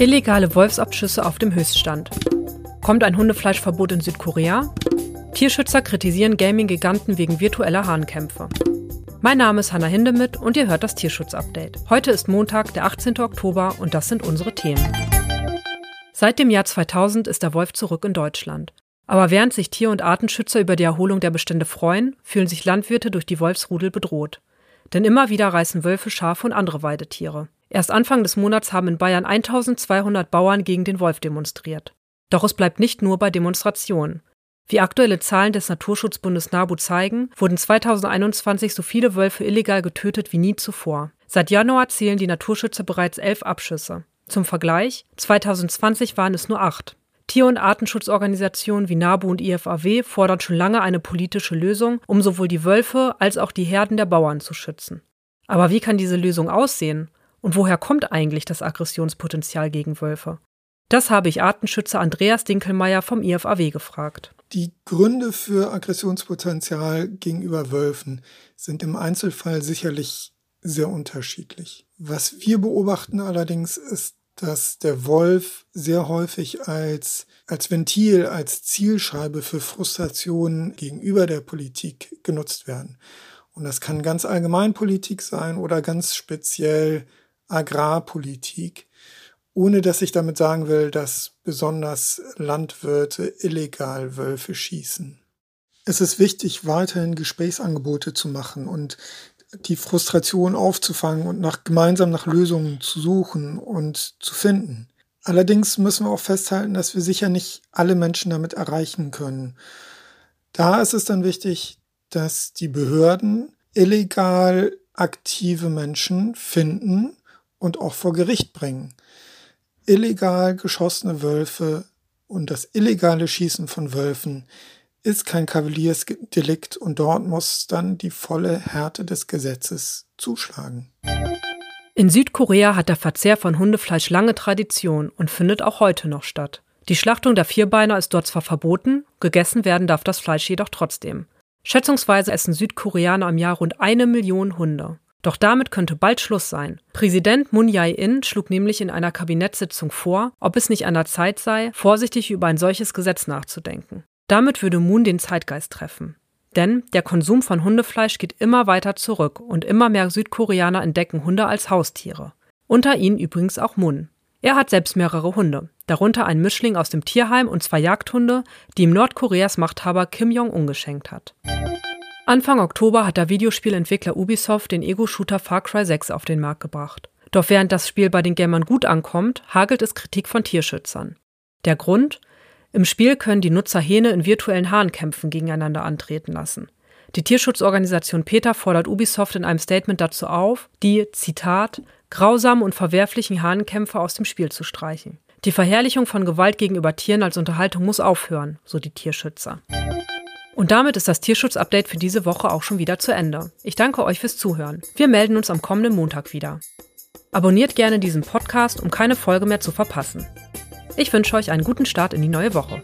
Illegale Wolfsabschüsse auf dem Höchststand. Kommt ein Hundefleischverbot in Südkorea? Tierschützer kritisieren Gaming-Giganten wegen virtueller Hahnkämpfe. Mein Name ist Hanna Hindemith und ihr hört das Tierschutz-Update. Heute ist Montag, der 18. Oktober und das sind unsere Themen. Seit dem Jahr 2000 ist der Wolf zurück in Deutschland. Aber während sich Tier- und Artenschützer über die Erholung der Bestände freuen, fühlen sich Landwirte durch die Wolfsrudel bedroht. Denn immer wieder reißen Wölfe Schafe und andere Weidetiere. Erst Anfang des Monats haben in Bayern 1200 Bauern gegen den Wolf demonstriert. Doch es bleibt nicht nur bei Demonstrationen. Wie aktuelle Zahlen des Naturschutzbundes NABU zeigen, wurden 2021 so viele Wölfe illegal getötet wie nie zuvor. Seit Januar zählen die Naturschützer bereits elf Abschüsse. Zum Vergleich, 2020 waren es nur acht. Tier- und Artenschutzorganisationen wie NABU und IFAW fordern schon lange eine politische Lösung, um sowohl die Wölfe als auch die Herden der Bauern zu schützen. Aber wie kann diese Lösung aussehen? Und woher kommt eigentlich das Aggressionspotenzial gegen Wölfe? Das habe ich Artenschützer Andreas Dinkelmeier vom IFAW gefragt. Die Gründe für Aggressionspotenzial gegenüber Wölfen sind im Einzelfall sicherlich sehr unterschiedlich. Was wir beobachten allerdings ist, dass der Wolf sehr häufig als, als Ventil, als Zielscheibe für Frustrationen gegenüber der Politik genutzt werden. Und das kann ganz allgemein Politik sein oder ganz speziell Agrarpolitik, ohne dass ich damit sagen will, dass besonders Landwirte illegal Wölfe schießen. Es ist wichtig, weiterhin Gesprächsangebote zu machen und die Frustration aufzufangen und nach, gemeinsam nach Lösungen zu suchen und zu finden. Allerdings müssen wir auch festhalten, dass wir sicher nicht alle Menschen damit erreichen können. Da ist es dann wichtig, dass die Behörden illegal aktive Menschen finden und auch vor Gericht bringen. Illegal geschossene Wölfe und das illegale Schießen von Wölfen ist kein Kavaliersdelikt und dort muss dann die volle Härte des Gesetzes zuschlagen. In Südkorea hat der Verzehr von Hundefleisch lange Tradition und findet auch heute noch statt. Die Schlachtung der Vierbeiner ist dort zwar verboten, gegessen werden darf das Fleisch jedoch trotzdem. Schätzungsweise essen Südkoreaner im Jahr rund eine Million Hunde. Doch damit könnte bald Schluss sein. Präsident Moon Jae-in schlug nämlich in einer Kabinettssitzung vor, ob es nicht an der Zeit sei, vorsichtig über ein solches Gesetz nachzudenken. Damit würde Moon den Zeitgeist treffen. Denn der Konsum von Hundefleisch geht immer weiter zurück und immer mehr Südkoreaner entdecken Hunde als Haustiere. Unter ihnen übrigens auch Moon. Er hat selbst mehrere Hunde, darunter ein Mischling aus dem Tierheim und zwei Jagdhunde, die ihm Nordkoreas Machthaber Kim Jong-un geschenkt hat. Anfang Oktober hat der Videospielentwickler Ubisoft den Ego-Shooter Far Cry 6 auf den Markt gebracht. Doch während das Spiel bei den Gamern gut ankommt, hagelt es Kritik von Tierschützern. Der Grund? Im Spiel können die Nutzer Hähne in virtuellen Hahnkämpfen gegeneinander antreten lassen. Die Tierschutzorganisation PETA fordert Ubisoft in einem Statement dazu auf, die, Zitat, grausamen und verwerflichen Hahnkämpfe aus dem Spiel zu streichen. Die Verherrlichung von Gewalt gegenüber Tieren als Unterhaltung muss aufhören, so die Tierschützer. Und damit ist das Tierschutz-Update für diese Woche auch schon wieder zu Ende. Ich danke euch fürs Zuhören. Wir melden uns am kommenden Montag wieder. Abonniert gerne diesen Podcast, um keine Folge mehr zu verpassen. Ich wünsche euch einen guten Start in die neue Woche.